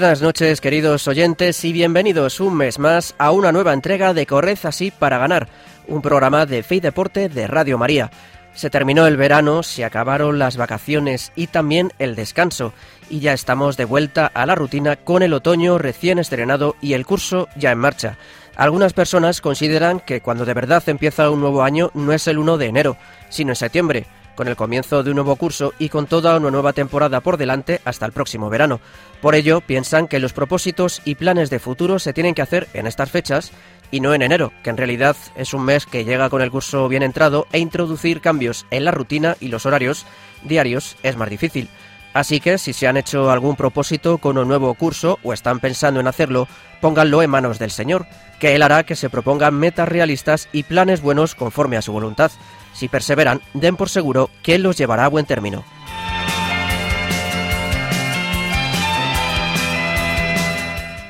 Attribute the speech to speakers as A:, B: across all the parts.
A: Buenas noches queridos oyentes y bienvenidos un mes más a una nueva entrega de Corred así para ganar, un programa de fe y deporte de Radio María. Se terminó el verano, se acabaron las vacaciones y también el descanso y ya estamos de vuelta a la rutina con el otoño recién estrenado y el curso ya en marcha. Algunas personas consideran que cuando de verdad empieza un nuevo año no es el 1 de enero, sino en septiembre con el comienzo de un nuevo curso y con toda una nueva temporada por delante hasta el próximo verano. Por ello, piensan que los propósitos y planes de futuro se tienen que hacer en estas fechas y no en enero, que en realidad es un mes que llega con el curso bien entrado e introducir cambios en la rutina y los horarios diarios es más difícil. Así que si se han hecho algún propósito con un nuevo curso o están pensando en hacerlo, pónganlo en manos del Señor, que Él hará que se propongan metas realistas y planes buenos conforme a su voluntad. Si perseveran, den por seguro que los llevará a buen término.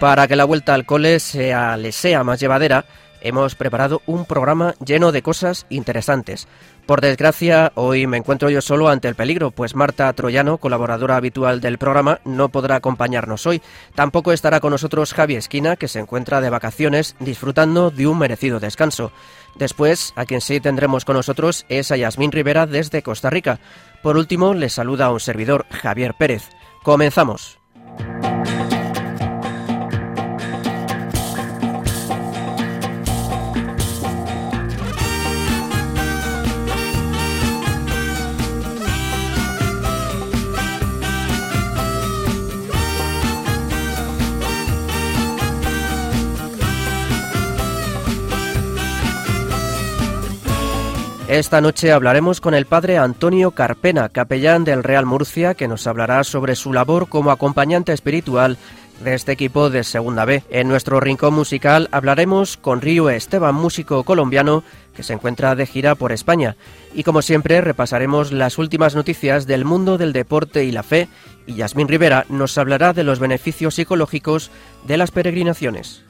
A: Para que la vuelta al cole les sea más llevadera, hemos preparado un programa lleno de cosas interesantes. Por desgracia, hoy me encuentro yo solo ante el peligro, pues Marta Troyano, colaboradora habitual del programa, no podrá acompañarnos hoy. Tampoco estará con nosotros Javi Esquina, que se encuentra de vacaciones disfrutando de un merecido descanso. Después, a quien sí tendremos con nosotros es a Yasmín Rivera desde Costa Rica. Por último, les saluda a un servidor, Javier Pérez. Comenzamos. Esta noche hablaremos con el padre Antonio Carpena, capellán del Real Murcia, que nos hablará sobre su labor como acompañante espiritual de este equipo de Segunda B. En nuestro rincón musical hablaremos con Río Esteban, músico colombiano que se encuentra de gira por España. Y como siempre repasaremos las últimas noticias del mundo del deporte y la fe y Yasmín Rivera nos hablará de los beneficios psicológicos de las peregrinaciones.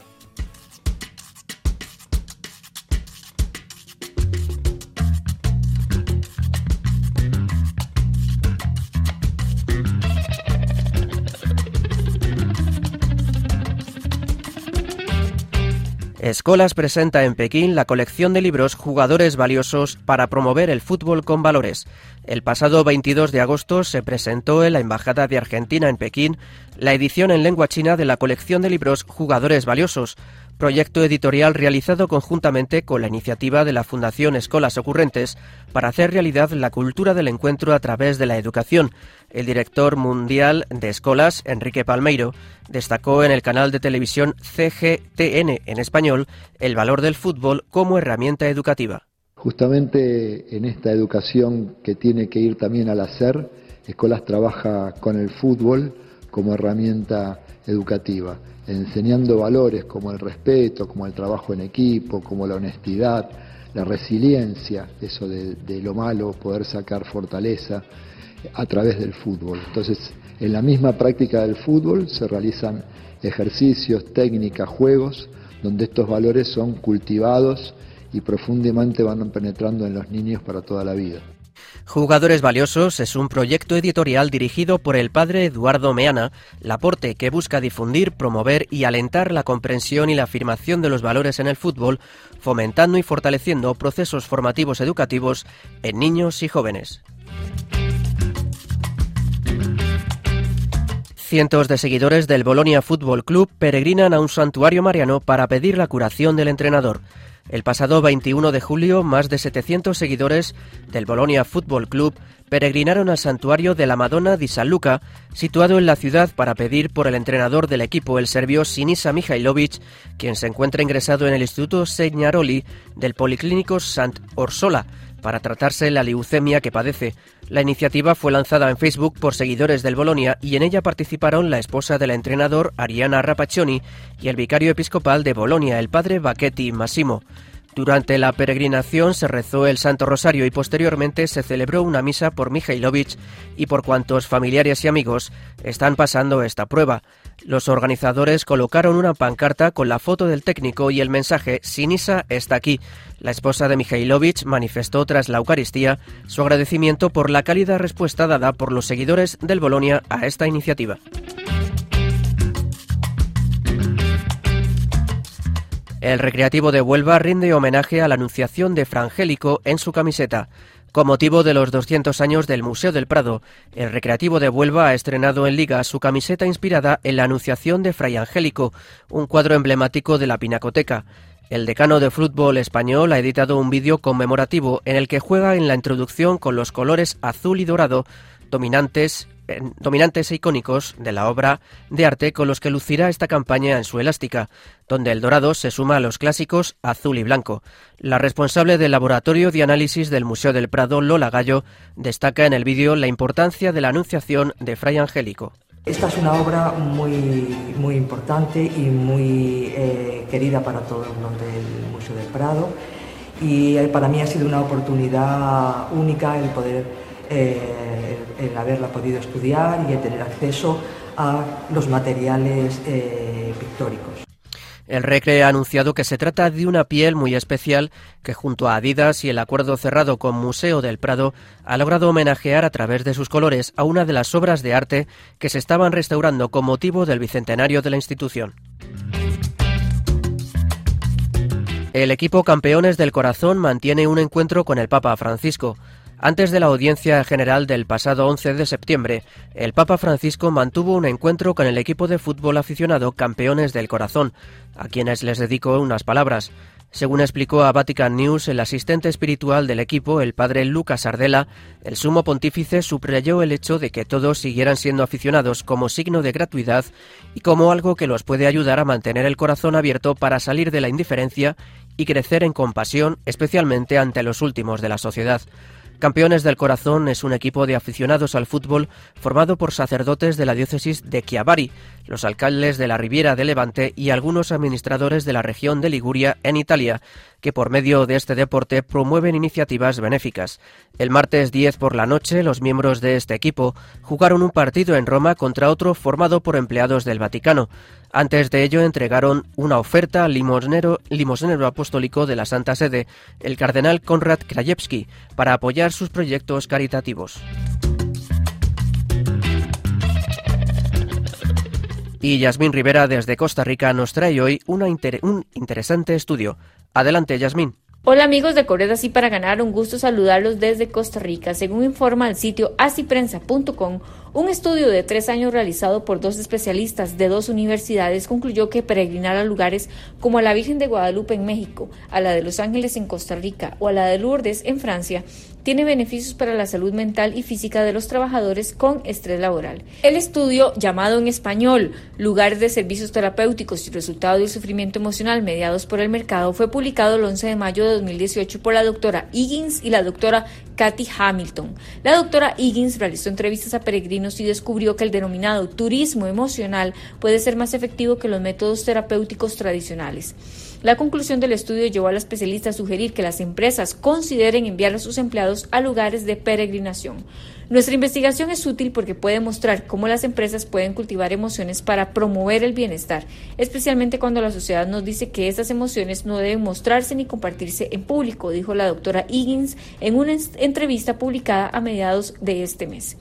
A: Escolas presenta en Pekín la colección de libros Jugadores Valiosos para promover el fútbol con valores. El pasado 22 de agosto se presentó en la Embajada de Argentina en Pekín la edición en lengua china de la colección de libros Jugadores Valiosos, proyecto editorial realizado conjuntamente con la iniciativa de la Fundación Escolas Ocurrentes para hacer realidad la cultura del encuentro a través de la educación. El director mundial de Escolas, Enrique Palmeiro, destacó en el canal de televisión CGTN en español el valor del fútbol como herramienta educativa.
B: Justamente en esta educación que tiene que ir también al hacer, Escolas trabaja con el fútbol como herramienta educativa enseñando valores como el respeto, como el trabajo en equipo, como la honestidad, la resiliencia, eso de, lo malo, poder sacar fortaleza a través del fútbol. Entonces, en la misma práctica del fútbol se realizan ejercicios, técnicas, juegos, donde estos valores son cultivados y profundamente van penetrando en los niños para toda la vida.
A: Jugadores Valiosos es un proyecto editorial dirigido por el padre Eduardo Meana, Laporte, que busca difundir, promover y alentar la comprensión y la afirmación de los valores en el fútbol, fomentando y fortaleciendo procesos formativos educativos en niños y jóvenes. Cientos de seguidores del Bolonia Fútbol Club peregrinan a un santuario mariano para pedir la curación del entrenador. El pasado 21 de julio, más de 700 seguidores del Bolonia Football Club peregrinaron al santuario de la Madonna di San Luca, situado en la ciudad, para pedir por el entrenador del equipo, el serbio Sinisa Mihailovic, quien se encuentra ingresado en el Instituto Segnaroli del Policlínico Sant Orsola, para tratarse la leucemia que padece. La iniciativa fue lanzada en Facebook por seguidores del Bolonia y en ella participaron la esposa del entrenador Ariana Rapaccioni y el vicario episcopal de Bolonia, el padre Bacchetti Massimo. Durante la peregrinación se rezó el Santo Rosario y posteriormente se celebró una misa por Mijailovic y por cuantos familiares y amigos están pasando esta prueba. Los organizadores colocaron una pancarta con la foto del técnico y el mensaje Sinisa está aquí. La esposa de Mijailovic manifestó tras la Eucaristía su agradecimiento por la cálida respuesta dada por los seguidores del Bolonia a esta iniciativa. El Recreativo de Huelva rinde homenaje a la Anunciación de Frangélico en su camiseta. Con motivo de los 200 años del Museo del Prado, el Recreativo de Huelva ha estrenado en Liga su camiseta inspirada en la Anunciación de Fray Angélico, un cuadro emblemático de la Pinacoteca. El decano de fútbol español ha editado un vídeo conmemorativo en el que juega en la introducción con los colores azul y dorado dominantes dominantes e icónicos de la obra de arte con los que lucirá esta campaña en su elástica, donde el dorado se suma a los clásicos azul y blanco. La responsable del laboratorio de análisis del Museo del Prado, Lola Gallo, destaca en el vídeo la importancia de la Anunciación de Fray Angélico.
C: Esta es una obra muy, muy importante y muy eh, querida para todos los del Museo del Prado y eh, para mí ha sido una oportunidad única el poder eh, el haberla podido estudiar y el tener acceso a los materiales eh, pictóricos.
A: El Recre ha anunciado que se trata de una piel muy especial que junto a Adidas y el acuerdo cerrado con Museo del Prado ha logrado homenajear a través de sus colores a una de las obras de arte que se estaban restaurando con motivo del bicentenario de la institución. El equipo Campeones del Corazón mantiene un encuentro con el Papa Francisco. Antes de la audiencia general del pasado 11 de septiembre, el Papa Francisco mantuvo un encuentro con el equipo de fútbol aficionado Campeones del Corazón, a quienes les dedicó unas palabras. Según explicó a Vatican News el asistente espiritual del equipo, el padre Lucas Ardela, el sumo pontífice subrayó el hecho de que todos siguieran siendo aficionados como signo de gratuidad y como algo que los puede ayudar a mantener el corazón abierto para salir de la indiferencia y crecer en compasión, especialmente ante los últimos de la sociedad. Campeones del Corazón es un equipo de aficionados al fútbol formado por sacerdotes de la diócesis de Chiavari, los alcaldes de la Riviera de Levante y algunos administradores de la región de Liguria en Italia, que por medio de este deporte promueven iniciativas benéficas. El martes 10 por la noche, los miembros de este equipo jugaron un partido en Roma contra otro formado por empleados del Vaticano. Antes de ello entregaron una oferta al limosnero, apostólico de la Santa Sede, el cardenal Konrad Krajewski, para apoyar sus proyectos caritativos. Y Yasmín Rivera desde Costa Rica nos trae hoy un interesante estudio. Adelante, Yasmín.
D: Hola amigos de Correas Así para Ganar, un gusto saludarlos desde Costa Rica. Según informa el sitio asiprensa.com, un estudio de tres años realizado por dos especialistas de dos universidades concluyó que peregrinar a lugares como a la Virgen de Guadalupe en México, a la de Los Ángeles en Costa Rica o a la de Lourdes en Francia tiene beneficios para la salud mental y física de los trabajadores con estrés laboral. El estudio, llamado en español Lugares de Servicios Terapéuticos y Resultados del Sufrimiento Emocional mediados por el mercado, fue publicado el 11 de mayo de 2018 por la doctora Higgins y la doctora Kathy Hamilton. La doctora Higgins realizó entrevistas a peregrinos y descubrió que el denominado turismo emocional puede ser más efectivo que los métodos terapéuticos tradicionales. La conclusión del estudio llevó a la especialista a sugerir que las empresas consideren enviar a sus empleados a lugares de peregrinación. Nuestra investigación es útil porque puede mostrar cómo las empresas pueden cultivar emociones para promover el bienestar, especialmente cuando la sociedad nos dice que esas emociones no deben mostrarse ni compartirse en público, dijo la doctora Higgins en una entrevista publicada a mediados de este mes.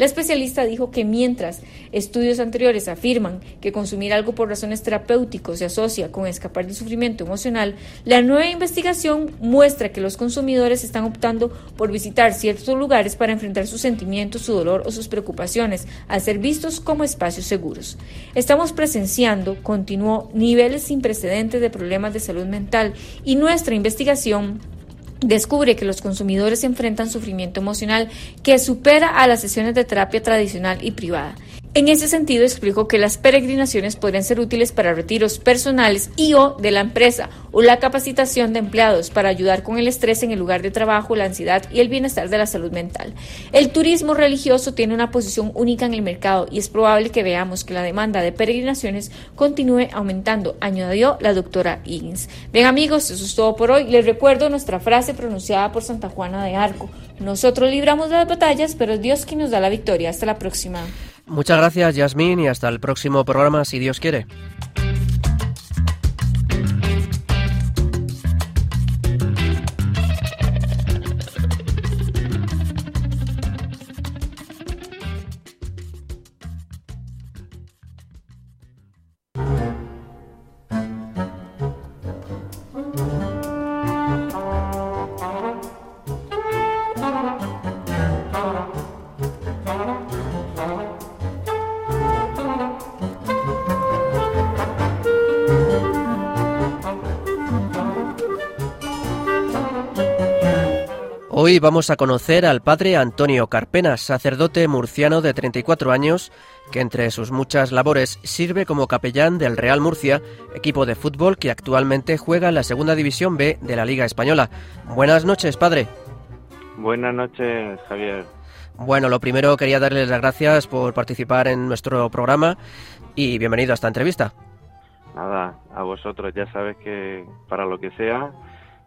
D: La especialista dijo que mientras estudios anteriores afirman que consumir algo por razones terapéuticas se asocia con escapar del sufrimiento emocional, la nueva investigación muestra que los consumidores están optando por visitar ciertos lugares para enfrentar sus sentimientos, su dolor o sus preocupaciones, al ser vistos como espacios seguros. Estamos presenciando, continuó, niveles sin precedentes de problemas de salud mental y nuestra investigación descubre que los consumidores enfrentan sufrimiento emocional que supera a las sesiones de terapia tradicional y privada. En ese sentido, explicó que las peregrinaciones podrían ser útiles para retiros personales y o de la empresa o la capacitación de empleados para ayudar con el estrés en el lugar de trabajo, la ansiedad y el bienestar de la salud mental. El turismo religioso tiene una posición única en el mercado y es probable que veamos que la demanda de peregrinaciones continúe aumentando, añadió la doctora Higgins. Bien amigos, eso es todo por hoy. Les recuerdo nuestra frase pronunciada por Santa Juana de Arco. Nosotros libramos las batallas, pero es Dios quien nos da la victoria. Hasta la próxima.
A: Muchas gracias, Yasmín, y hasta el próximo programa, si Dios quiere. Hoy vamos a conocer al padre Antonio Carpena, sacerdote murciano de 34 años, que entre sus muchas labores sirve como capellán del Real Murcia, equipo de fútbol que actualmente juega en la Segunda División B de la Liga Española. Buenas noches, padre.
E: Buenas noches, Javier.
A: Bueno, lo primero quería darles las gracias por participar en nuestro programa y bienvenido a esta entrevista.
E: Nada, a vosotros ya sabes que para lo que sea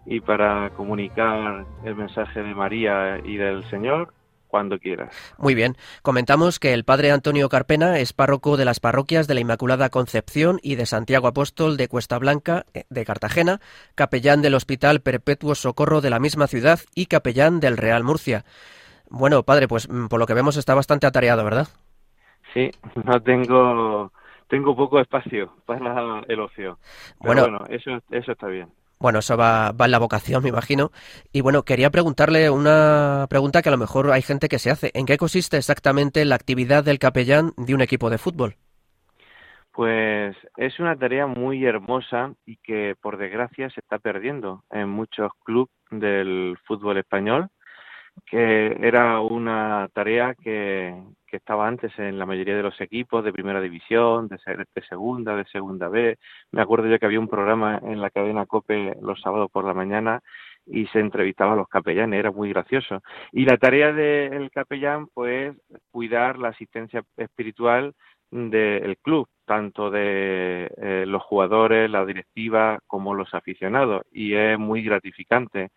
E: y para comunicar el mensaje de María y del Señor cuando quieras.
A: Muy bien. Comentamos que el padre Antonio Carpena es párroco de las parroquias de la Inmaculada Concepción y de Santiago Apóstol de Cuesta Blanca eh, de Cartagena, capellán del Hospital Perpetuo Socorro de la misma ciudad y capellán del Real Murcia. Bueno, padre, pues mm, por lo que vemos está bastante atareado, ¿verdad?
E: Sí, no tengo tengo poco espacio para el ocio. bueno, bueno, eso eso está bien.
A: Bueno, eso va, en la vocación, me imagino. Y bueno, quería preguntarle una pregunta que a lo mejor hay gente que se hace. ¿En qué consiste exactamente la actividad del capellán de un equipo de fútbol?
E: Pues es una tarea muy hermosa y que por desgracia se está perdiendo en muchos clubes del fútbol español, que era una tarea que, que estaba antes en la mayoría de los equipos de primera división, de, segunda, de segunda B. Me acuerdo yo que había un programa en la cadena COPE los sábados por la mañana y se entrevistaba a los capellanes, era muy gracioso. Y la tarea del capellán, pues, cuidar la asistencia espiritual del club, tanto de eh, los jugadores, la directiva, como los aficionados. Y es muy gratificante,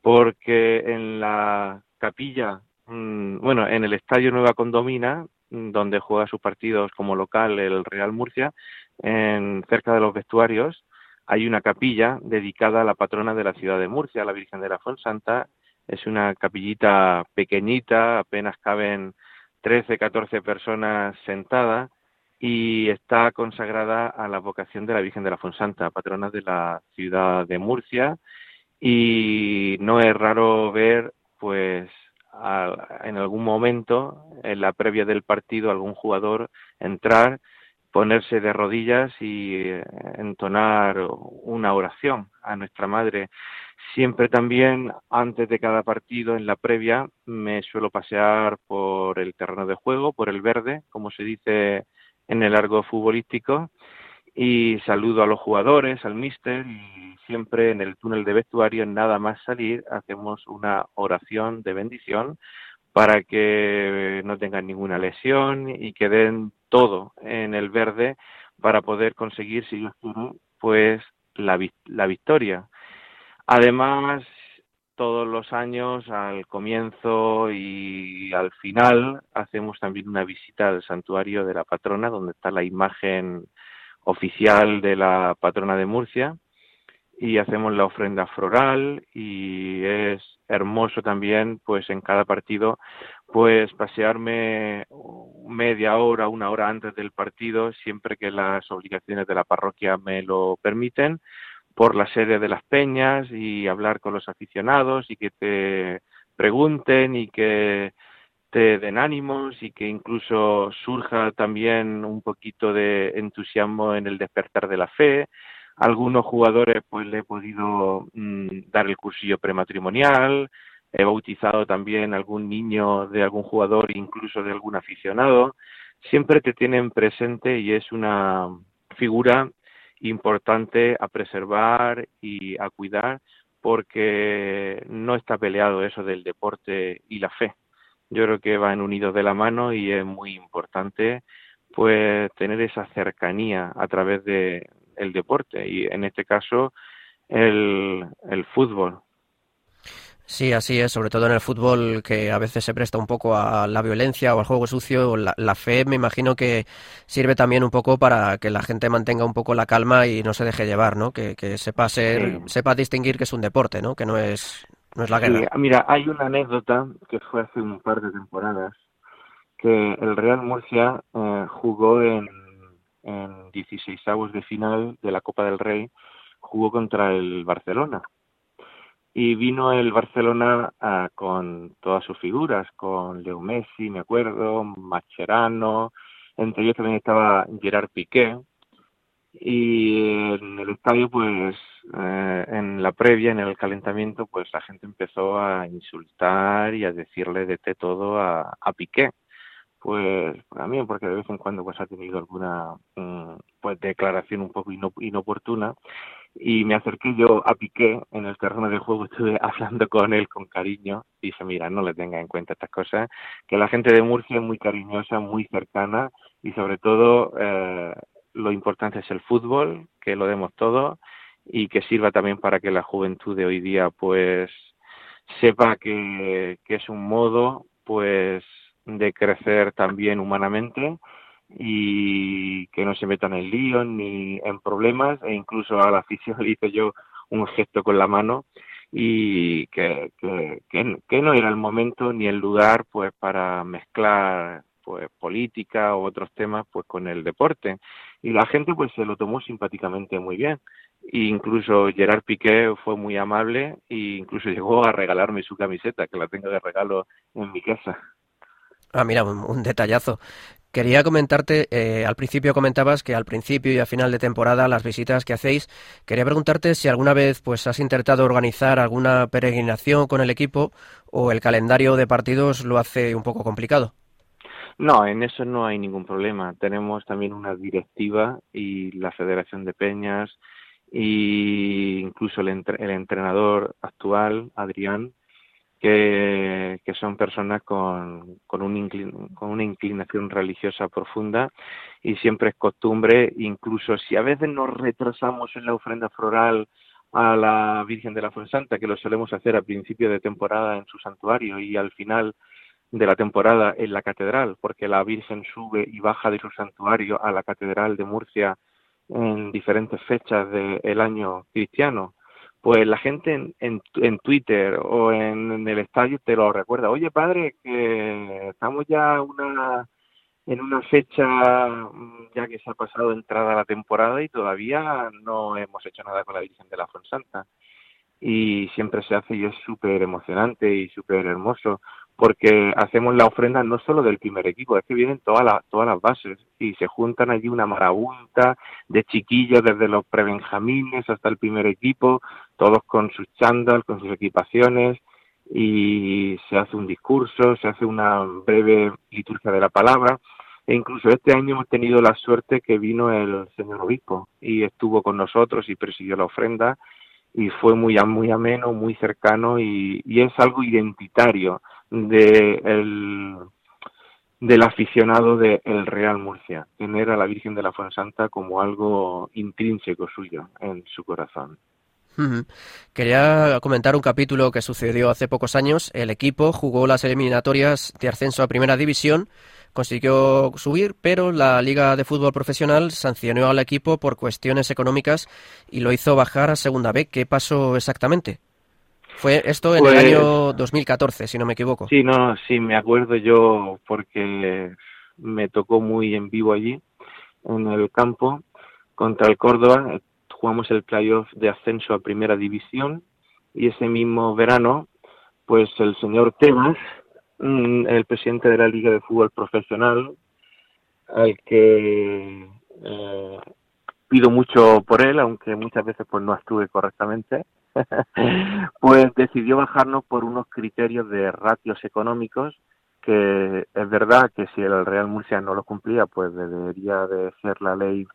E: porque en la capilla bueno, en el Estadio Nueva Condomina, mm, donde juega sus partidos como local el Real Murcia, en, cerca de los vestuarios, hay una capilla dedicada a la patrona de la ciudad de Murcia, la Virgen de la Fonsanta. Es una capillita pequeñita, apenas caben 13, 14 personas sentadas y está consagrada a la vocación de la Virgen de la Fonsanta, patrona de la ciudad de Murcia. Y no es raro ver, pues, en algún momento, en la previa del partido, algún jugador entrar, ponerse de rodillas y eh, entonar una oración a nuestra Madre. Siempre también, antes de cada partido, en la previa, me suelo pasear por el terreno de juego, por el verde, como se dice en el largo futbolístico, y saludo a los jugadores, al míster y siempre en el túnel de vestuario, nada más salir, hacemos una oración de bendición para que no tengan ninguna lesión y que den todo en el verde para poder conseguir, si Dios quiere, pues la, la victoria. Además, todos los años, al comienzo y al final, hacemos también una visita al santuario de la patrona, donde está la imagen oficial de la patrona de Murcia y hacemos la ofrenda floral y es hermoso también pues en cada partido pues pasearme media hora, una hora antes del partido siempre que las obligaciones de la parroquia me lo permiten por la sede de las peñas y hablar con los aficionados y que te pregunten y que den ánimos y que incluso surja también un poquito de entusiasmo en el despertar de la fe, algunos jugadores pues le he podido mm, dar el cursillo prematrimonial, he bautizado también algún niño de algún jugador, incluso de algún aficionado. Siempre te tienen presente y es una figura importante a preservar y a cuidar porque no está peleado eso del deporte y la fe. Yo creo que van unidos de la mano y es muy importante pues tener esa cercanía a través de el deporte y en este caso el, el fútbol.
A: Sí, así es, sobre todo en el fútbol que a veces se presta un poco a la violencia o al juego sucio. La, la, fe me imagino que sirve también un poco para que la gente mantenga un poco la calma y no se deje llevar, ¿no? Que, que sepa ser, sí. sepa distinguir que es un deporte, ¿no? Que no es,
E: mira, hay una anécdota que fue hace un par de temporadas que el Real Murcia eh, jugó en, en 16 avos de final de la Copa del Rey, jugó contra el Barcelona. Y vino el Barcelona uh, con todas sus figuras, con Leo Messi, me acuerdo, Mascherano, entre ellos también estaba Gerard Piqué, y en el estadio, pues, eh, en la previa, en el calentamiento, pues la gente empezó a insultar y a decirle de té todo a, a Piqué. Pues también porque de vez en cuando pues ha tenido alguna mm, pues declaración un poco inoportuna. Y me acerqué yo a Piqué en el terreno del juego, estuve hablando con él con cariño. Dije, mira, no le tenga en cuenta estas cosas, que la gente de Murcia es muy cariñosa, muy cercana y sobre todo eh, lo importante es el fútbol, que lo demos todo y que sirva también para que la juventud de hoy día pues sepa que, que es un modo pues de crecer también humanamente y que no se metan en líos ni en problemas e incluso a la afición le hice yo un gesto con la mano y que, que, que, no era el momento ni el lugar pues para mezclar pues política o otros temas pues con el deporte y la gente pues se lo tomó simpáticamente muy bien e incluso Gerard Piqué fue muy amable e incluso llegó a regalarme su camiseta que la tengo de regalo en mi casa
A: Ah, mira, un, detallazo. Quería comentarte, eh, al principio comentabas que al principio y a final de temporada las visitas que hacéis, quería preguntarte si alguna vez pues has intentado organizar alguna peregrinación con el equipo o el calendario de partidos lo hace un poco complicado.
E: No, en eso no hay ningún problema. Tenemos también una directiva y la Federación de Peñas e incluso el, entre el entrenador actual, Adrián, que, son personas con una inclinación religiosa profunda y siempre es costumbre, incluso si a veces nos retrasamos en la ofrenda floral a la Virgen de la Fuensanta, que lo solemos hacer a principio de temporada en su santuario y al final de la temporada en la catedral, porque la Virgen sube y baja de su santuario a la catedral de Murcia en diferentes fechas del año cristiano pues la gente en, en, en Twitter o en, en, el estadio te lo recuerda. Oye, padre, que estamos ya una, en una fecha mm, ya que se ha pasado entrada la temporada y todavía no hemos hecho nada con la Virgen de la Fonsanta. Y siempre se hace y es súper emocionante y súper hermoso porque hacemos la ofrenda no solo del primer equipo, es que vienen todas las, todas las bases y se juntan allí una marabunta de chiquillos desde los prebenjamines hasta el primer equipo, todos con sus chándal, con sus equipaciones y se hace un discurso, se hace una breve liturgia de la palabra. E incluso este año hemos tenido la suerte que vino el señor obispo y estuvo con nosotros y presidió la ofrenda y fue muy muy ameno, muy cercano y, y es algo identitario de el, del aficionado del de Real Murcia, tener a la Virgen de la Fuensanta como algo intrínseco suyo en su corazón.
A: Quería comentar un capítulo que sucedió hace pocos años. El equipo jugó las eliminatorias de ascenso a Primera División, consiguió subir, pero la Liga de Fútbol Profesional sancionó al equipo por cuestiones económicas y lo hizo bajar a Segunda B. ¿Qué pasó exactamente? Fue esto en pues, el año 2014, si no me equivoco.
E: Sí, no, sí, me acuerdo yo porque me tocó muy en vivo allí, en el campo, contra el Córdoba. Jugamos el playoff de ascenso a Primera División y ese mismo verano, pues el señor Tebas, el presidente de la Liga de Fútbol Profesional, al que eh, pido mucho por él, aunque muchas veces pues no actúe correctamente, pues decidió bajarnos por unos criterios de ratios económicos que es verdad que si el Real Murcia no lo cumplía, pues debería de ser la ley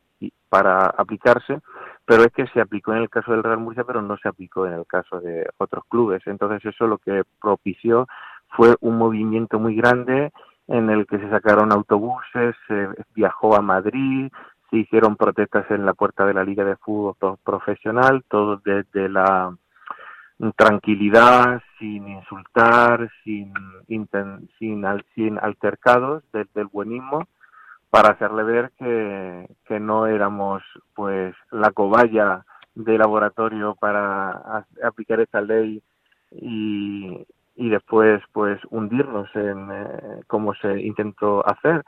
E: para aplicarse, pero es que se aplicó en el caso del Real Murcia, pero no se aplicó en el caso de otros clubes. Entonces eso lo que propició fue un movimiento muy grande en el que se sacaron autobuses, se viajó a Madrid, se hicieron protestas en la puerta de la Liga de Fútbol Profesional, todo desde la tranquilidad, sin insultar, sin, sin, sin altercados, desde el buenismo, para hacerle ver que, que no éramos pues la cobaya de laboratorio para aplicar esta ley y, y después pues hundirnos en eh, como se intentó hacer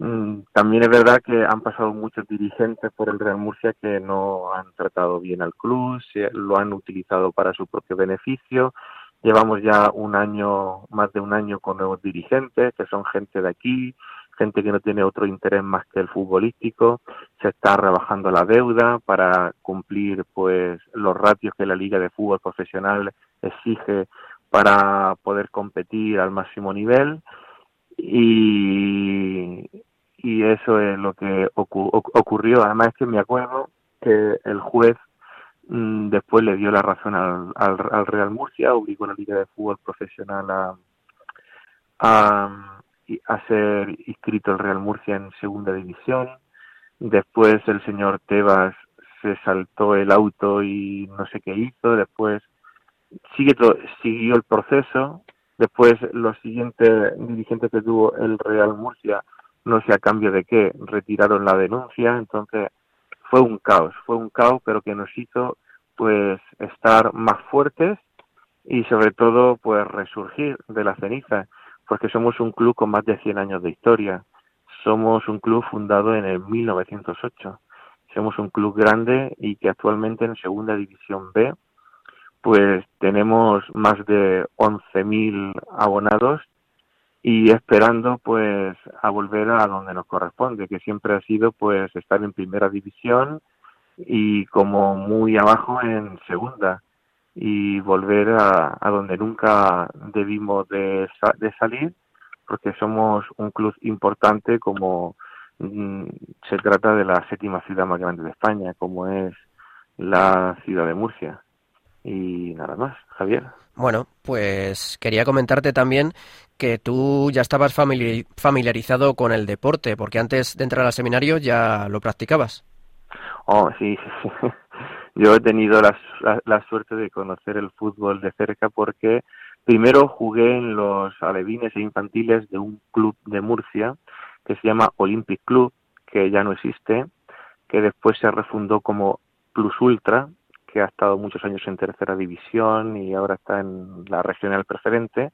E: Mm, también es verdad que han pasado muchos dirigentes por el Real Murcia que no han tratado bien al club, lo han utilizado para su propio beneficio. Llevamos ya un año, más de un año con nuevos dirigentes, que son gente de aquí, gente que no tiene otro interés más que el futbolístico. Se está rebajando la deuda para cumplir pues los ratios que la Liga de Fútbol Profesional exige para poder competir al máximo nivel y, y eso es lo que ocurrió. Además es que me acuerdo que el juez mm, después le dio la razón al, al, Real Murcia, obligó a la Liga de Fútbol Profesional a, a, ser inscrito el Real Murcia en segunda división. Después el señor Tebas se saltó el auto y no sé qué hizo. Después sigue siguió el proceso. Después los siguientes dirigentes que tuvo el Real Murcia no sé a cambio de qué, retiraron la denuncia, entonces fue un caos, fue un caos, pero que nos hizo pues estar más fuertes y sobre todo pues resurgir de la ceniza, porque somos un club con más de 100 años de historia, somos un club fundado en el 1908, somos un club grande y que actualmente en Segunda División B pues tenemos más de 11.000 abonados y esperando pues a volver a donde nos corresponde, que siempre ha sido pues estar en primera división y como muy abajo en segunda y volver a, a donde nunca debimos de, de, salir porque somos un club importante como mm, se trata de la séptima ciudad más grande de España como es la ciudad de Murcia y nada más, Javier.
A: Bueno, pues quería comentarte también que tú ya estabas familiarizado con el deporte, porque antes de entrar al seminario ya lo practicabas.
E: Oh, sí, Yo he tenido la, la, suerte de conocer el fútbol de cerca porque primero jugué en los alevines e infantiles de un club de Murcia que se llama Olympic Club, que ya no existe, que después se refundó como Plus Ultra, que ha estado muchos años en tercera división y ahora está en la regional preferente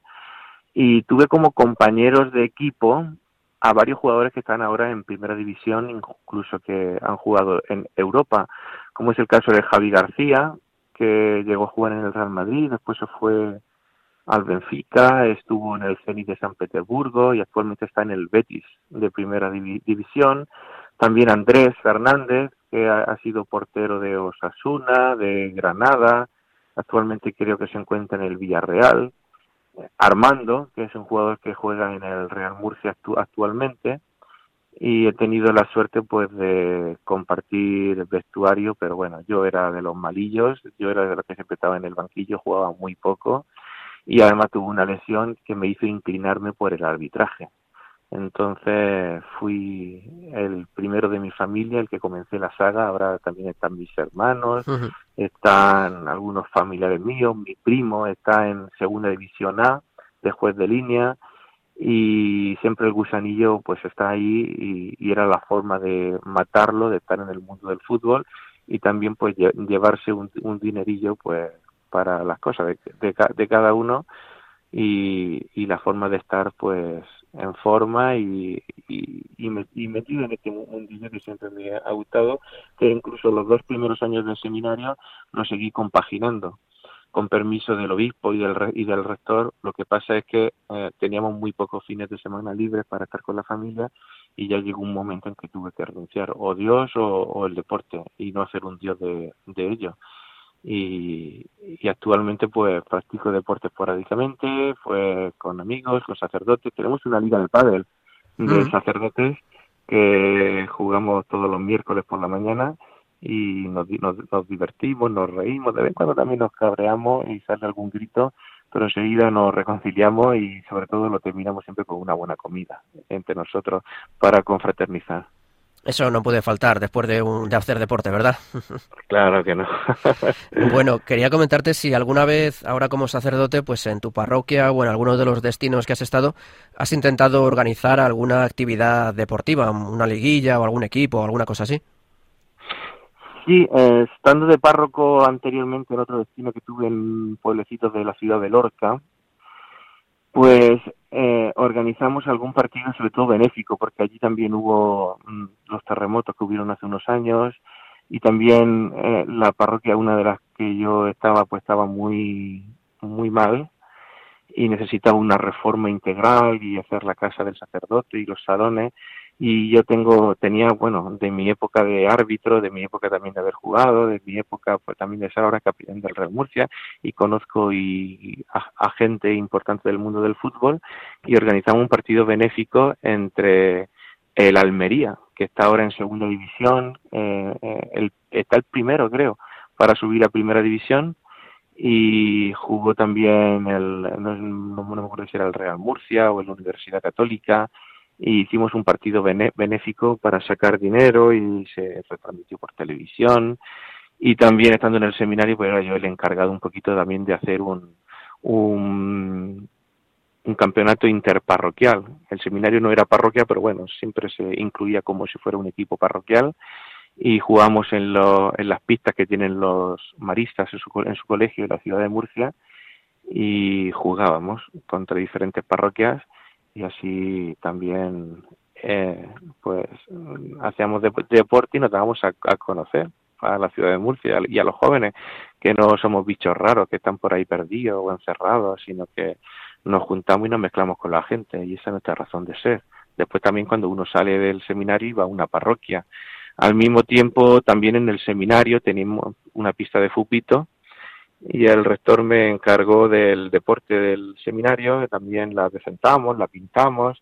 E: y tuve como compañeros de equipo a varios jugadores que están ahora en primera división, incluso que han jugado en Europa, como es el caso de Javi García, que llegó a jugar en el Real Madrid, después se fue al Benfica, estuvo en el Zenit de San Petersburgo y actualmente está en el Betis de primera división. También Andrés Fernández, que ha, sido portero de Osasuna, de Granada, actualmente creo que se encuentra en el Villarreal. Armando, que es un jugador que juega en el Real Murcia actualmente, y he tenido la suerte pues de compartir vestuario, pero bueno, yo era de los malillos, yo era de los que siempre estaba en el banquillo, jugaba muy poco y además tuve una lesión que me hizo inclinarme por el arbitraje. Entonces fui el primero de mi familia, el que comencé la saga, ahora también están mis hermanos, están algunos familiares míos, mi primo está en segunda división A de juez de línea y siempre el gusanillo pues está ahí y, era la forma de matarlo, de estar en el mundo del fútbol y también pues llevarse un, dinerillo pues para las cosas de, de, cada uno y, y la forma de estar pues en forma y, y, metido en este mundillo que siempre me ha gustado, que incluso los dos primeros años del seminario lo seguí compaginando con permiso del obispo y del, y del rector. Lo que pasa es que eh, teníamos muy pocos fines de semana libres para estar con la familia y ya llegó un momento en que tuve que renunciar o Dios o, el deporte y no hacer un Dios de, ello. Y, actualmente pues practico deporte esporádicamente, fue con amigos, con sacerdotes, tenemos una liga de pádel de sacerdotes que jugamos todos los miércoles por la mañana y nos, nos, divertimos, nos reímos, de vez en cuando también nos cabreamos y sale algún grito, pero enseguida nos reconciliamos y sobre todo lo terminamos siempre con una buena comida entre nosotros para confraternizar.
A: Eso no puede faltar después de, un, de hacer deporte, ¿verdad?
E: Claro que no.
A: bueno, quería comentarte si alguna vez, ahora como sacerdote, pues en tu parroquia o en alguno de los destinos que has estado, has intentado organizar alguna actividad deportiva, una liguilla o algún equipo o alguna cosa así.
E: Sí, eh, estando de párroco anteriormente en otro destino que tuve en pueblecitos de la ciudad de Lorca, pues eh, organizamos algún partido, sobre todo benéfico, porque allí también hubo mm, los terremotos que hubieron hace unos años y también eh, la parroquia, una de las que yo estaba, pues estaba muy, muy mal y necesitaba una reforma integral y hacer la casa del sacerdote y los salones y yo tengo tenía bueno de mi época de árbitro de mi época también de haber jugado de mi época pues también de ser ahora capitán del Real Murcia y conozco y a, gente importante del mundo del fútbol y organizamos un partido benéfico entre el Almería que está ahora en segunda división eh, eh, el, está el primero creo para subir a primera división y jugó también el no, no me acuerdo si era el Real Murcia o la Universidad Católica y hicimos un partido benéfico para sacar dinero y se retransmitió por televisión. Y también estando en el seminario pues era yo el encargado un poquito también de hacer un, un, un campeonato interparroquial. El seminario no era parroquia, pero bueno, siempre se incluía como si fuera un equipo parroquial. Y jugamos en, lo, en las pistas que tienen los maristas en su, en su colegio en la ciudad de Murcia y jugábamos contra diferentes parroquias y así también eh, pues hacíamos deporte y nos dábamos a, conocer a la ciudad de Murcia y a los jóvenes que no somos bichos raros que están por ahí perdidos o encerrados sino que nos juntamos y nos mezclamos con la gente y esa es nuestra razón de ser. Después también cuando uno sale del seminario y va a una parroquia. Al mismo tiempo también en el seminario tenemos una pista de fupito y el rector me encargó del deporte del seminario, también la presentamos, la pintamos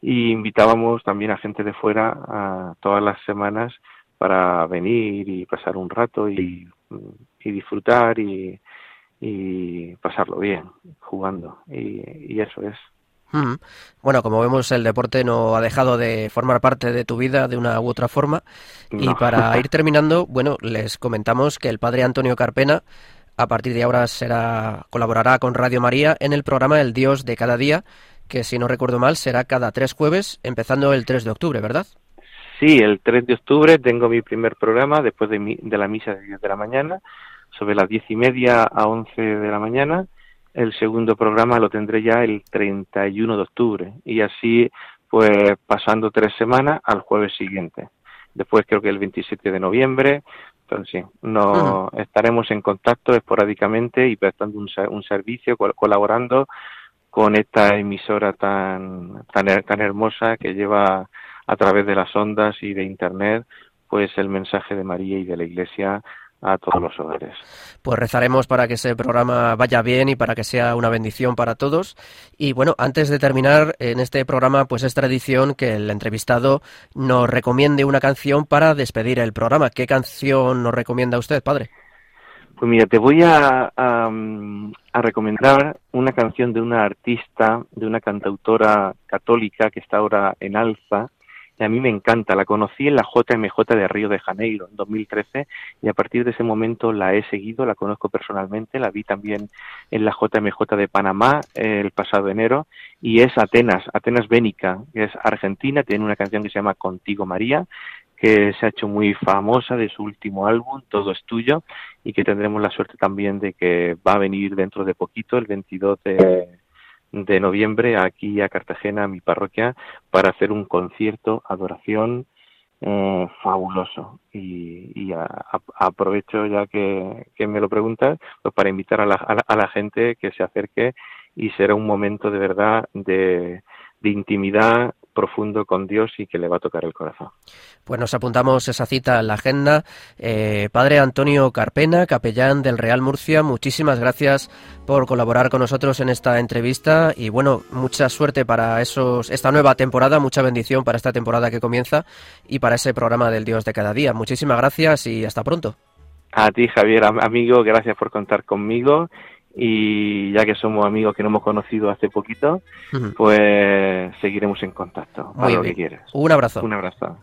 E: y invitábamos también a gente de fuera a todas las semanas para venir y pasar un rato y, disfrutar y, pasarlo bien jugando y, eso es.
A: Mm. Bueno, como vemos, el deporte no ha dejado de formar parte de tu vida de una u otra forma. Y para ir terminando, bueno, les comentamos que el padre Antonio Carpena a partir de ahora será, colaborará con Radio María en el programa El Dios de cada día, que si no recuerdo mal será cada tres jueves, empezando el 3 de octubre, ¿verdad?
E: Sí, el 3 de octubre tengo mi primer programa después de, de la misa de 10 de la mañana, sobre las diez y media a 11 de la mañana. El segundo programa lo tendré ya el 31 de octubre y así pues pasando tres semanas al jueves siguiente. Después creo que el 27 de noviembre, entonces sí, no estaremos en contacto esporádicamente y prestando un, un servicio, colaborando con esta emisora tan, tan, tan hermosa que lleva a través de las ondas y de internet pues el mensaje de María y de la Iglesia a todos los hogares.
A: Pues rezaremos para que ese programa vaya bien y para que sea una bendición para todos. Y bueno, antes de terminar, en este programa pues es tradición que el entrevistado nos recomiende una canción para despedir el programa. ¿Qué canción nos recomienda usted, padre?
E: Pues mira, te voy a, a, a, recomendar una canción de una artista, de una cantautora católica que está ahora en alza, y a mí me encanta. La conocí en la JMJ de Río de Janeiro en 2013 y a partir de ese momento la he seguido, la conozco personalmente, la vi también en la JMJ de Panamá eh, el pasado enero y es Atenas, Atenas Bénica, que es argentina, tiene una canción que se llama Contigo María que se ha hecho muy famosa de su último álbum, Todo es tuyo, y que tendremos la suerte también de que va a venir dentro de poquito, el 22 de, de noviembre aquí a Cartagena, a mi parroquia, para hacer un concierto, adoración eh, fabuloso. Y, aprovecho ya que, me lo preguntas, pues para invitar a la, a, la, gente que se acerque y será un momento de verdad de, de intimidad profundo con Dios y que le va a tocar el corazón.
A: Pues nos apuntamos esa cita en la agenda. Eh, padre Antonio Carpena, capellán del Real Murcia, muchísimas gracias por colaborar con nosotros en esta entrevista y bueno, mucha suerte para esos, esta nueva temporada, mucha bendición para esta temporada que comienza y para ese programa del Dios de cada día. Muchísimas gracias y hasta pronto.
E: A ti, Javier, amigo, gracias por contar conmigo y ya que somos amigos que nos hemos conocido hace poquito, pues seguiremos en contacto para lo que quieras.
A: Un abrazo.
E: Un abrazo.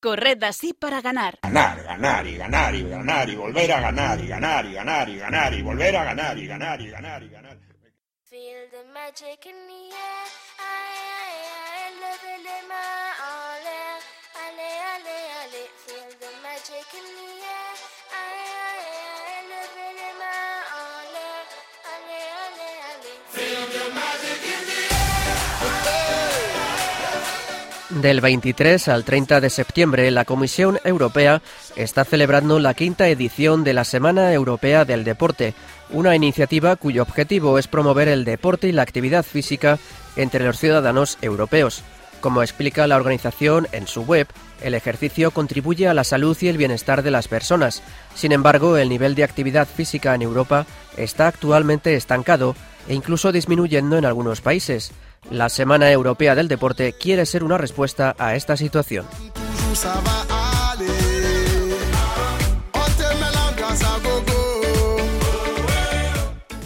F: Corred así para ganar.
G: Ganar, ganar y ganar y ganar y volver a ganar y ganar y ganar y ganar y volver a ganar y ganar y ganar y ganar.
A: Del 23 al 30 de septiembre, la Comisión Europea está celebrando la quinta edición de la Semana Europea del Deporte, una iniciativa cuyo objetivo es promover el deporte y la actividad física entre los ciudadanos europeos. Como explica la organización en su web, el ejercicio contribuye a la salud y el bienestar de las personas. Sin embargo, el nivel de actividad física en Europa está actualmente estancado e incluso disminuyendo en algunos países. La Semana Europea del Deporte quiere ser una respuesta a esta situación.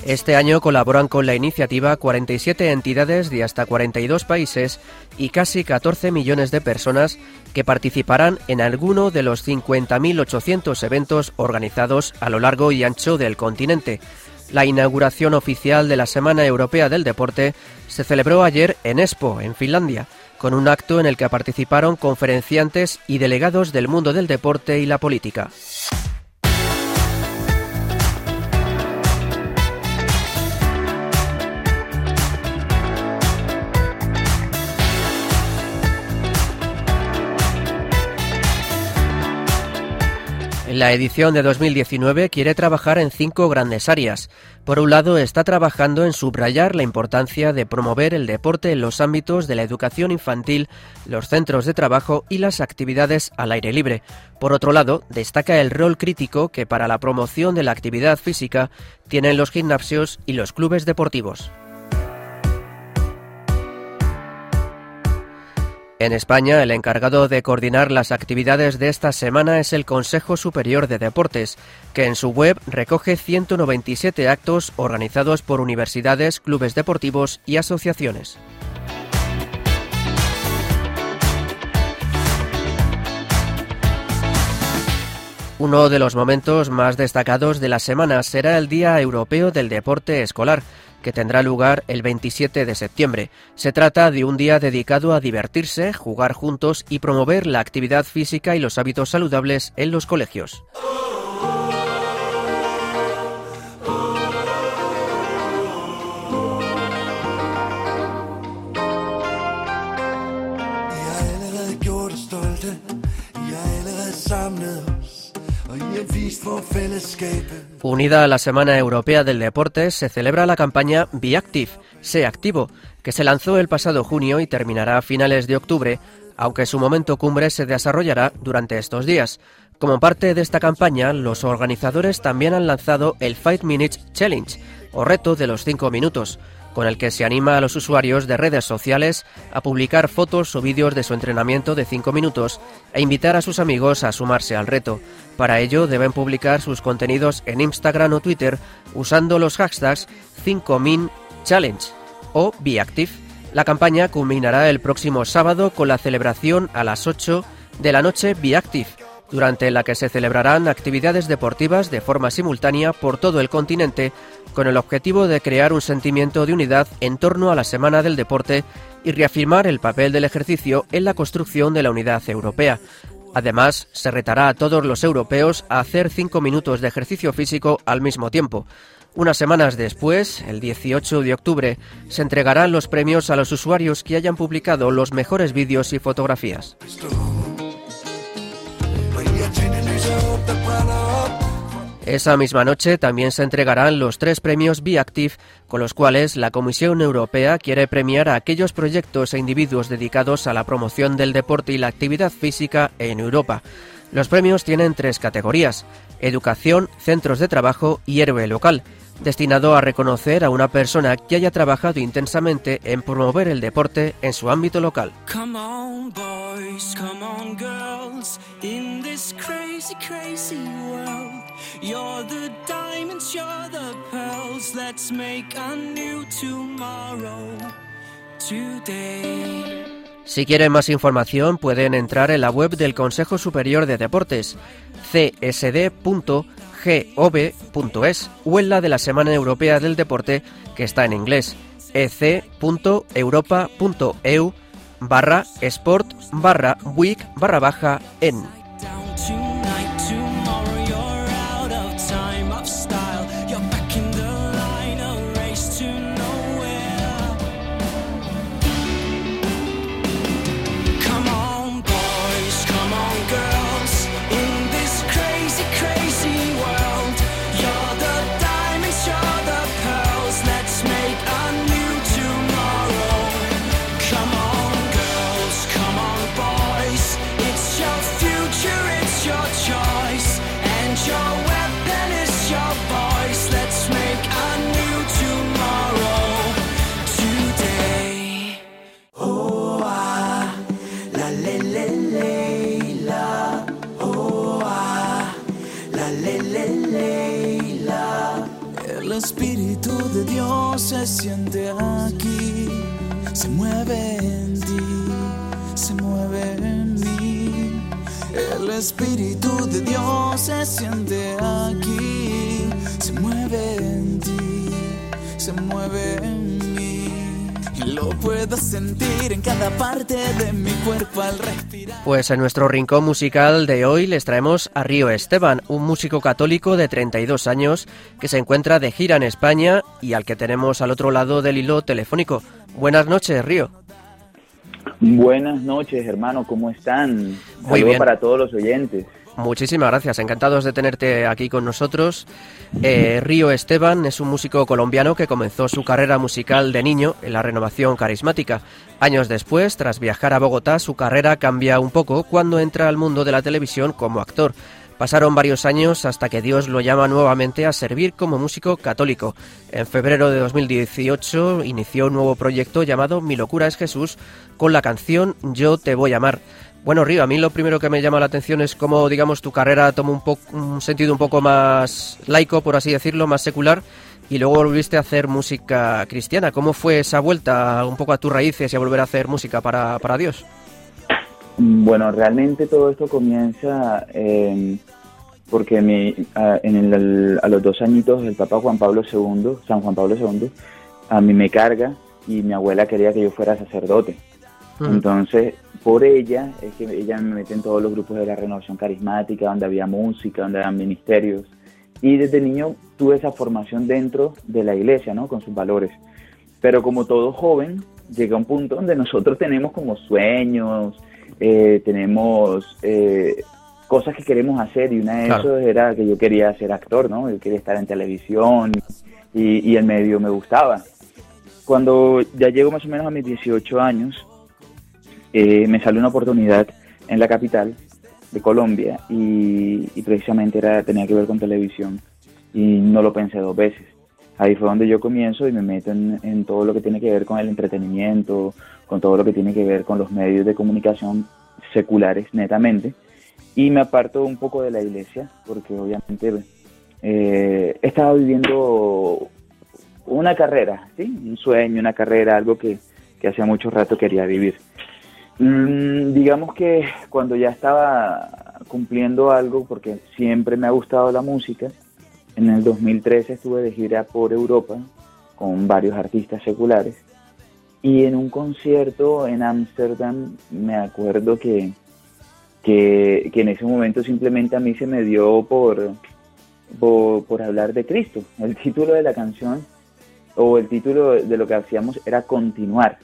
A: Este año colaboran con la iniciativa 47 entidades de hasta 42 países y casi 14 millones de personas que participarán en alguno de los 50.800 eventos organizados a lo largo y ancho del continente. La inauguración oficial de la Semana Europea del Deporte se celebró ayer en Espoo, en Finlandia, con un acto en el que participaron conferenciantes y delegados del mundo del deporte y la política. La edición de 2019 quiere trabajar en cinco grandes áreas. Por un lado, está trabajando en subrayar la importancia de promover el deporte en los ámbitos de la educación infantil, los centros de trabajo y las actividades al aire libre. Por otro lado, destaca el rol crítico que para la promoción de la actividad física tienen los gimnasios y los clubes deportivos. En España, el encargado de coordinar las actividades de esta semana es el Consejo Superior de Deportes, que en su web recoge 197 actos organizados por universidades, clubes deportivos y asociaciones. Uno de los momentos más destacados de la semana será el Día Europeo del Deporte Escolar, que tendrá lugar el 27 de septiembre. Se trata de un día dedicado a divertirse, jugar juntos y promover la actividad física y los hábitos saludables en los colegios. Unida a la Semana Europea del Deporte, se celebra la campaña Be Active, Sé Activo, que se lanzó el pasado junio y terminará a finales de octubre, aunque su momento cumbre se desarrollará durante estos días. Como parte de esta campaña, los organizadores también han lanzado el 5 Minutes Challenge, o reto de los 5 minutos, con el que se anima a los usuarios de redes sociales a publicar fotos o vídeos de su entrenamiento de 5 minutos e invitar a sus amigos a sumarse al reto. Para ello deben publicar sus contenidos en Instagram o Twitter usando los hashtags 5minchallenge o BeActive. La campaña culminará el próximo sábado con la celebración a las 8 de la noche BeActive durante la que se celebrarán actividades deportivas de forma simultánea por todo el continente, con el objetivo de crear un sentimiento de unidad en torno a la Semana del Deporte y reafirmar el papel del ejercicio en la construcción de la unidad europea. Además, se retará a todos los europeos a hacer cinco minutos de ejercicio físico al mismo tiempo. Unas semanas después, el 18 de octubre, se entregarán los premios a los usuarios que hayan publicado los mejores vídeos y fotografías. Esa misma noche también se entregarán los tres premios BeActive, con los cuales la Comisión Europea quiere premiar a aquellos proyectos e individuos dedicados a la promoción del deporte y la actividad física en Europa. Los premios tienen tres categorías, educación, centros de trabajo y héroe local destinado a reconocer a una persona que haya trabajado intensamente en promover el deporte en su ámbito local. Si quieren más información pueden entrar en la web del Consejo Superior de Deportes, csd.com gov.es o en la de la Semana Europea del Deporte que está en inglés ec.europa.eu barra sport barra week barra baja en.
H: Se siente aquí, se mueve en ti, se mueve en mí. El Espíritu de Dios se siente aquí, se mueve en ti, se mueve en mí. Lo puedo sentir en cada parte de mi cuerpo al respirar.
A: Pues en nuestro rincón musical de hoy les traemos a Río Esteban, un músico católico de 32 años que se encuentra de gira en España y al que tenemos al otro lado del hilo telefónico. Buenas noches, Río.
I: Buenas noches, hermano, ¿cómo están?
A: Muy bien.
I: para todos los oyentes.
A: Muchísimas gracias, encantados de tenerte aquí con nosotros. Eh, Río Esteban es un músico colombiano que comenzó su carrera musical de niño en la renovación carismática. Años después, tras viajar a Bogotá, su carrera cambia un poco cuando entra al mundo de la televisión como actor. Pasaron varios años hasta que Dios lo llama nuevamente a servir como músico católico. En febrero de 2018 inició un nuevo proyecto llamado Mi locura es Jesús con la canción Yo te voy a amar. Bueno, Río, a mí lo primero que me llama la atención es cómo, digamos, tu carrera toma un, un sentido un poco más laico, por así decirlo, más secular, y luego volviste a hacer música cristiana. ¿Cómo fue esa vuelta un poco a tus raíces y a volver a hacer música para, para Dios?
I: Bueno, realmente todo esto comienza eh, porque mi, a, en el, a los dos añitos el Papa Juan Pablo II, San Juan Pablo II, a mí me carga y mi abuela quería que yo fuera sacerdote. Entonces, por ella, es que ella me mete en todos los grupos de la renovación carismática, donde había música, donde había ministerios. Y desde niño tuve esa formación dentro de la iglesia, ¿no? Con sus valores. Pero como todo joven, llega un punto donde nosotros tenemos como sueños, eh, tenemos eh, cosas que queremos hacer y una de esas era que yo quería ser actor, ¿no? Yo quería estar en televisión y, y el medio me gustaba. Cuando ya llego más o menos a mis 18 años, eh, me salió una oportunidad en la capital de Colombia y, precisamente era, tenía que ver con televisión y no lo pensé dos veces. Ahí fue donde yo comienzo y me meto en, todo lo que tiene que ver con el entretenimiento, con todo lo que tiene que ver con los medios de comunicación seculares netamente y me aparto un poco de la iglesia porque obviamente eh, estaba viviendo una carrera, ¿sí? un sueño, una carrera, algo que, que hacía mucho rato quería vivir. Mm, digamos que cuando ya estaba cumpliendo algo, porque siempre me ha gustado la música, en el 2013 estuve de gira por Europa con varios artistas seculares y en un concierto en Ámsterdam me acuerdo que, que, en ese momento simplemente a mí se me dio por, por, por hablar de Cristo. El título de la canción o el título de lo que hacíamos era Continuar.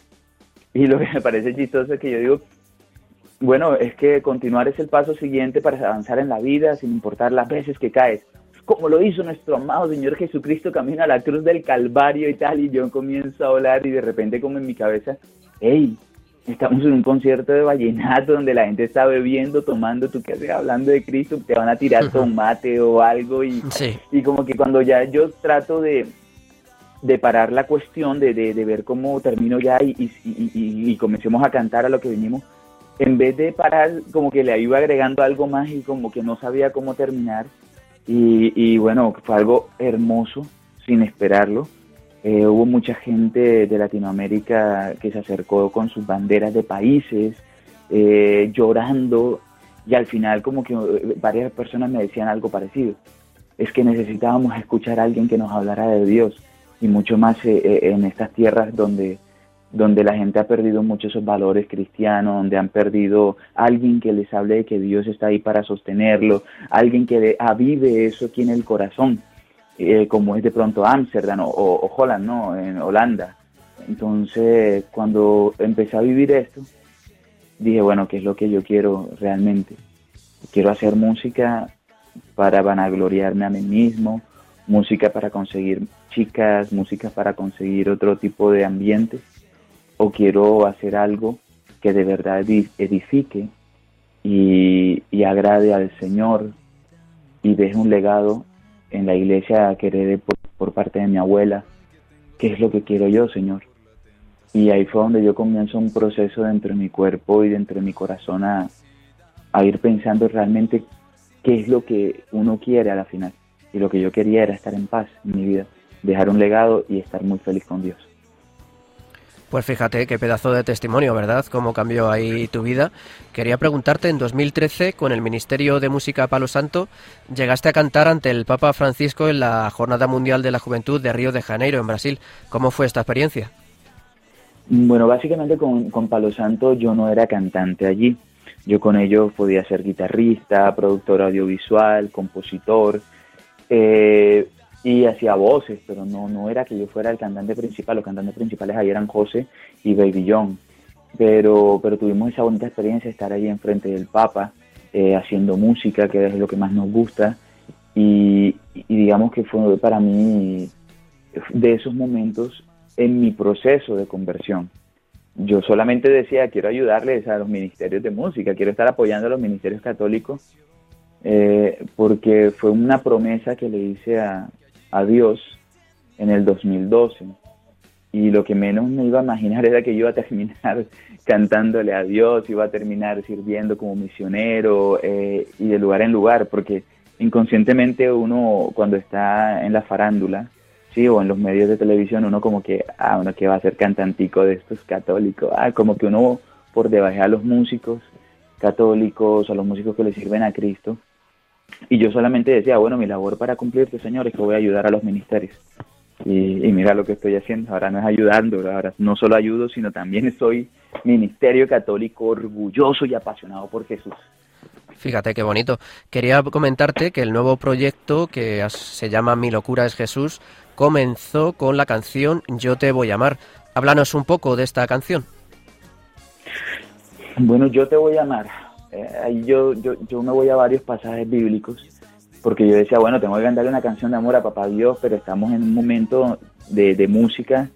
I: Y lo que me parece chistoso es que yo digo, bueno, es que continuar es el paso siguiente para avanzar en la vida sin importar las veces que caes. como lo hizo nuestro amado Señor Jesucristo camina a la cruz del Calvario y tal, y yo comienzo a hablar y de repente como en mi cabeza, hey, estamos en un concierto de vallenato donde la gente está bebiendo, tomando, tú qué haces hablando de Cristo, te van a tirar tomate o algo y, y como que cuando ya yo trato de, de parar la cuestión, de, de, ver cómo termino ya y, y, y, comencemos a cantar a lo que venimos, en vez de parar, como que le iba agregando algo más y como que no sabía cómo terminar. Y, bueno, fue algo hermoso, sin esperarlo. Eh, hubo mucha gente de Latinoamérica que se acercó con sus banderas de países, eh, llorando, y al final como que eh, varias personas me decían algo parecido. Es que necesitábamos escuchar a alguien que nos hablara de Dios, y mucho más en estas tierras donde donde la gente ha perdido muchos esos valores cristianos, donde han perdido alguien que les hable de que Dios está ahí para sostenerlo, alguien que avive eso aquí en el corazón, eh, como es de pronto Ámsterdam o, o, Holland, ¿no? En Holanda. Entonces, cuando empecé a vivir esto, dije, bueno, ¿qué es lo que yo quiero realmente? Quiero hacer música para vanagloriarme a mí mismo, música para conseguir chicas, música para conseguir otro tipo de ambiente o quiero hacer algo que de verdad edifique y, agrade al Señor y deje un legado en la iglesia que heredé por, parte de mi abuela. ¿Qué es lo que quiero yo, Señor? Y ahí fue donde yo comienzo un proceso dentro de mi cuerpo y dentro de mi corazón a, a ir pensando realmente qué es lo que uno quiere a la final. Y lo que yo quería era estar en paz en mi vida, dejar un legado y estar muy feliz con Dios.
A: Pues fíjate qué pedazo de testimonio, ¿verdad? Cómo cambió ahí tu vida. Quería preguntarte, en 2013, con el Ministerio de Música Palo Santo, llegaste a cantar ante el Papa Francisco en la Jornada Mundial de la Juventud de Río de Janeiro, en Brasil. ¿Cómo fue esta experiencia?
I: Bueno, básicamente con, con Palo Santo yo no era cantante allí. Yo con ellos podía ser guitarrista, productor audiovisual, compositor. Eh, y hacía voces, pero no, no era que yo fuera el cantante principal, los cantantes principales ahí eran José y Baby John, pero, pero tuvimos esa bonita experiencia de estar ahí enfrente del Papa, eh, haciendo música, que es lo que más nos gusta, y, digamos que fue para mí de esos momentos en mi proceso de conversión. Yo solamente decía, quiero ayudarles a los ministerios de música, quiero estar apoyando a los ministerios católicos, eh, porque fue una promesa que le hice a, a Dios en el 2012 y lo que menos me iba a imaginar era que yo iba a terminar cantándole a Dios, iba a terminar sirviendo como misionero eh, y de lugar en lugar, porque inconscientemente uno cuando está en la farándula, sí, o en los medios de televisión, uno como que, ah, uno que va a ser cantantico de estos católicos, ah, como que uno por debajo a los músicos católicos, a los músicos que le sirven a Cristo, y yo solamente decía, bueno, mi labor para cumplirte, Señor, es que voy a ayudar a los ministerios. Y, mira lo que estoy haciendo, ahora no es ayudando, ahora no solo ayudo, sino también soy ministerio católico orgulloso y apasionado por Jesús.
A: Fíjate qué bonito. Quería comentarte que el nuevo proyecto que se llama Mi locura es Jesús comenzó con la canción Yo te voy a amar. Háblanos un poco de esta canción.
I: Bueno, Yo te voy a amar eh, ahí yo, yo, yo me voy a varios pasajes bíblicos, porque yo decía, bueno, tengo que cantarle una canción de amor a Papá Dios, pero estamos en un momento de, de música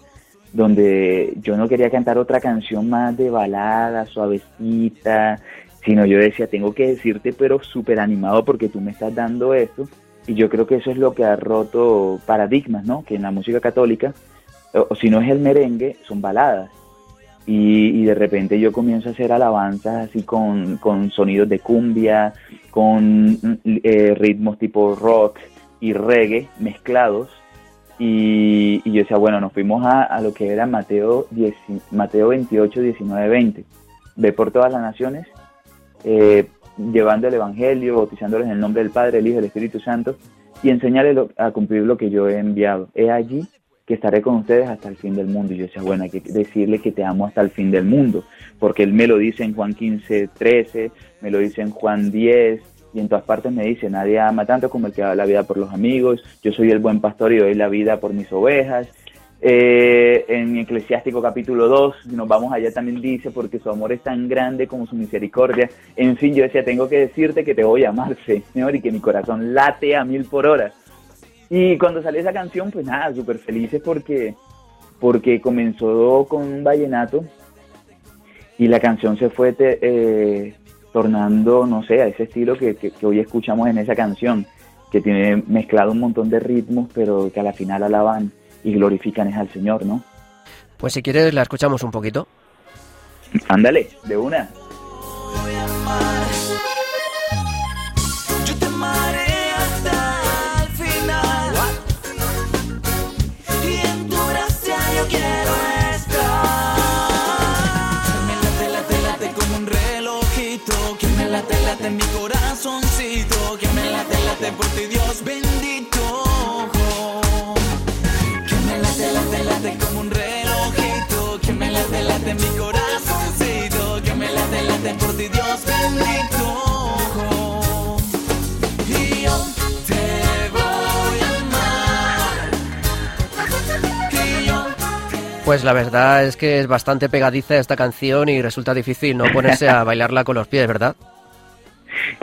I: donde yo no quería cantar otra canción más de balada, suavecita, sino yo decía, tengo que decirte, pero súper animado porque tú me estás dando esto. Y yo creo que eso es lo que ha roto paradigmas, ¿no? Que en la música católica, o si no es el merengue, son baladas. Y, de repente yo comienzo a hacer alabanzas así con, sonidos de cumbia, con eh, ritmos tipo rock y reggae mezclados. Y, yo decía, bueno, nos fuimos a, lo que era Mateo, 10, Mateo 28, 19, 20. Ve por todas las naciones, eh, llevando el Evangelio, bautizándoles en el nombre del Padre, el Hijo y el Espíritu Santo, y enseñarles a cumplir lo que yo he enviado. He allí que estaré con ustedes hasta el fin del mundo. Y yo decía, bueno, hay que decirle que te amo hasta el fin del mundo, porque él me lo dice en Juan 15, 13, me lo dice en Juan 10, y en todas partes me dice, nadie ama tanto como el que da la vida por los amigos, yo soy el buen pastor y doy la vida por mis ovejas. Eh, en Eclesiástico capítulo 2, nos vamos allá también dice, porque su amor es tan grande como su misericordia. En fin, yo decía, tengo que decirte que te voy a amar, Señor, y que mi corazón late a mil por hora Y cuando salió esa canción, pues nada, súper felices porque, porque comenzó con un vallenato y la canción se fue eh, tornando, no sé, a ese estilo que, que, hoy escuchamos en esa canción, que tiene mezclado un montón de ritmos, pero que a la final alaban y glorifican es al Señor, ¿no?
A: Pues si quieres la escuchamos un poquito.
I: Ándale, de una.
A: Pues la verdad es que es bastante pegadiza esta canción y resulta difícil no ponerse a bailarla con los pies, ¿verdad?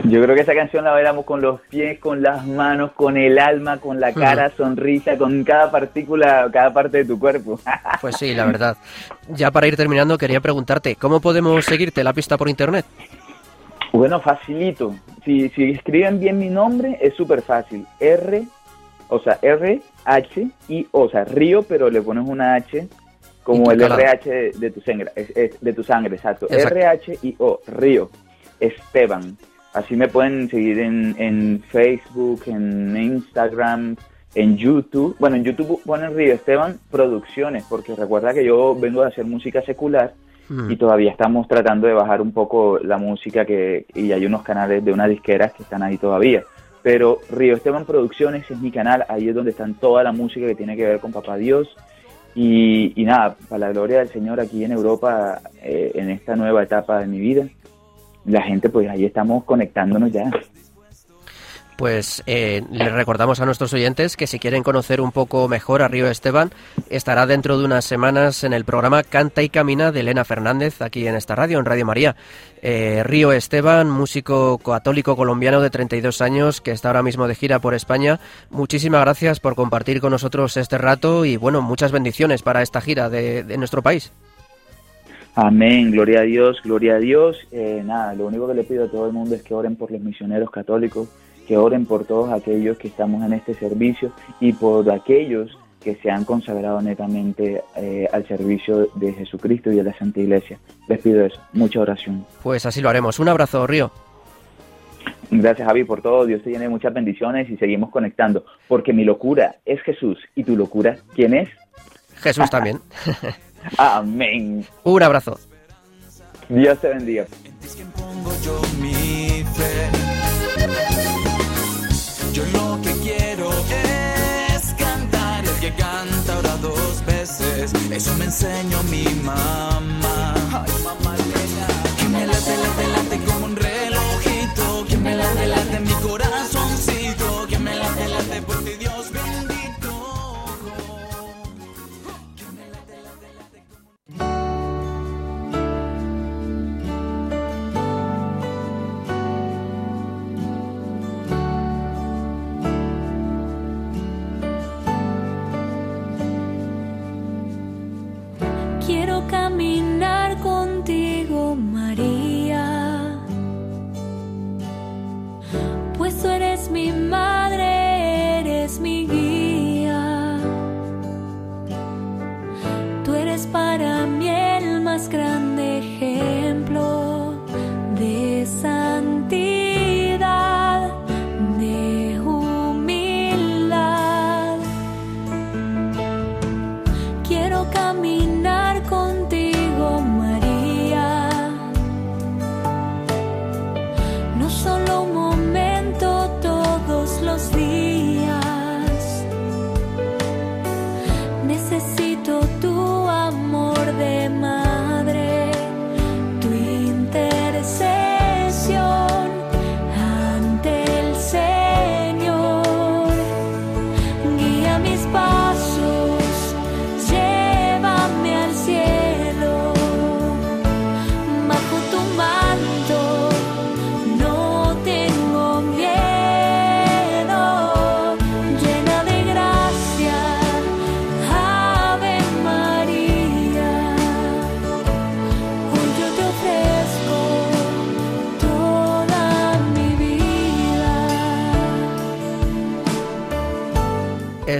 I: Yo creo que esa canción la bailamos con los pies, con las manos, con el alma, con la cara, sonrisa, con cada partícula, cada parte de tu cuerpo.
A: Pues sí, la verdad. Ya para ir terminando, quería preguntarte, ¿cómo podemos seguirte la pista por internet?
I: Bueno, facilito. Si, si escriben bien mi nombre, es súper fácil. R, o sea, R, H, I, O, sea, Río, pero le pones una H como el RH de, tu sangre, de tu sangre, exacto. R, H, I, O, Río. Esteban. Así me pueden seguir en, en Facebook, en Instagram, en YouTube. Bueno, en YouTube ponen Río Esteban Producciones, porque recuerda que yo vengo de hacer música secular y todavía estamos tratando de bajar un poco la música que y hay unos canales de unas disqueras que están ahí todavía. Pero Río Esteban Producciones es mi canal, ahí es donde están toda la música que tiene que ver con Papá Dios. Y, nada, para la gloria del Señor aquí en Europa, eh, en esta nueva etapa de mi vida, la gente, pues ahí estamos conectándonos ya.
A: Pues eh, les recordamos a nuestros oyentes que si quieren conocer un poco mejor a Río Esteban, estará dentro de unas semanas en el programa Canta y Camina de Elena Fernández, aquí en esta radio, en Radio María. Eh, Río Esteban, músico católico colombiano de 32 años, que está ahora mismo de gira por España. Muchísimas gracias por compartir con nosotros este rato y bueno, muchas bendiciones para esta gira de nuestro país.
I: Amén, gloria a Dios, gloria a Dios. Eh, nada, lo único que le pido a todo el mundo es que oren por los misioneros católicos, que oren por todos aquellos que estamos en este servicio y por aquellos que se han consagrado netamente eh, al servicio de Jesucristo y de la Santa Iglesia. Les pido eso, mucha oración.
A: Pues así lo haremos. Un abrazo, Río.
I: Gracias, Javi, por todo. Dios te llene muchas bendiciones y seguimos conectando. Porque mi locura es Jesús y tu locura, ¿quién es?
A: Jesús también.
I: Amén.
A: Un abrazo.
I: Dios te bendiga.
H: Eso me enseñó mi mamá.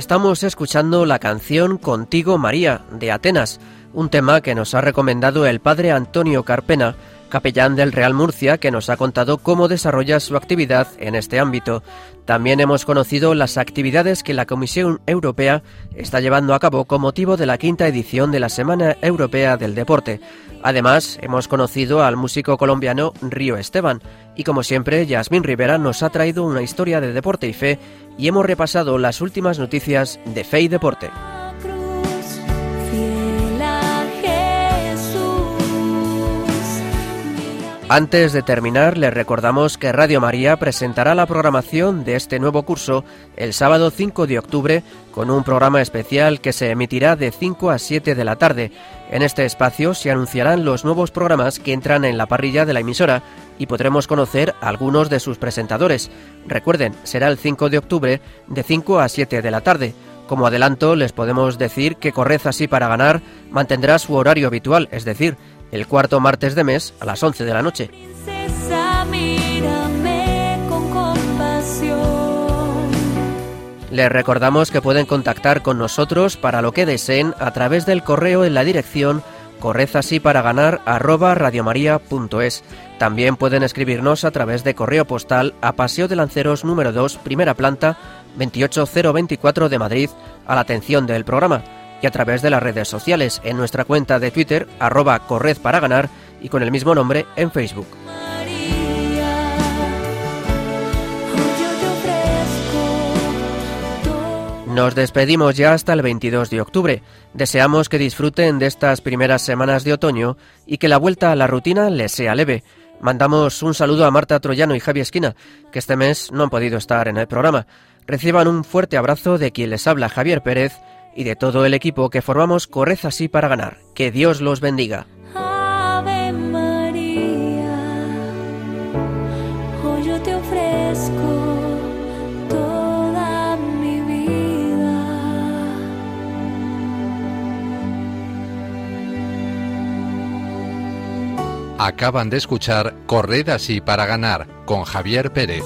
A: Estamos escuchando la canción Contigo María de Atenas, un tema que nos ha recomendado el padre Antonio Carpena, capellán del Real Murcia, que nos ha contado cómo desarrolla su actividad en este ámbito. También hemos conocido las actividades que la Comisión Europea está llevando a cabo con motivo de la quinta edición de la Semana Europea del Deporte. Además, hemos conocido al músico colombiano Río Esteban y como siempre, Yasmín Rivera nos ha traído una historia de deporte y fe y hemos repasado las últimas noticias de Fe y Deporte. Antes de terminar, les recordamos que Radio María presentará la programación de este nuevo curso el sábado 5 de octubre con un programa especial que se emitirá de 5 a 7 de la tarde. En este espacio se anunciarán los nuevos programas que entran en la parrilla de la emisora y podremos conocer algunos de sus presentadores. Recuerden, será el 5 de octubre de 5 a 7 de la tarde. Como adelanto, les podemos decir que Corred así para ganar mantendrá su horario habitual, es decir, el cuarto martes de mes a las 11 de la noche. Les recordamos que pueden contactar con nosotros para lo que deseen a través del correo en la dirección ganar También pueden escribirnos a través de correo postal a Paseo de Lanceros número 2, primera planta, 28024 de Madrid, a la atención del programa y a través de las redes sociales en nuestra cuenta de Twitter arroba corred para ganar y con el mismo nombre en Facebook. Nos despedimos ya hasta el 22 de octubre. Deseamos que disfruten de estas primeras semanas de otoño y que la vuelta a la rutina les sea leve. Mandamos un saludo a Marta Troyano y Javi Esquina, que este mes no han podido estar en el programa. Reciban un fuerte abrazo de quien les habla Javier Pérez y de todo el equipo que formamos Corred así para ganar. Que Dios los bendiga.
J: Ave María, hoy yo te ofrezco toda mi vida.
K: Acaban de escuchar Corred así para ganar con Javier Pérez.